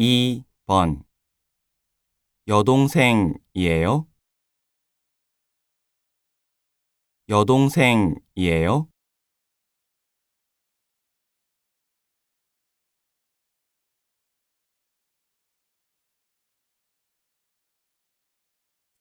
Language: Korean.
2번 여동생이에요? 여동생이에요?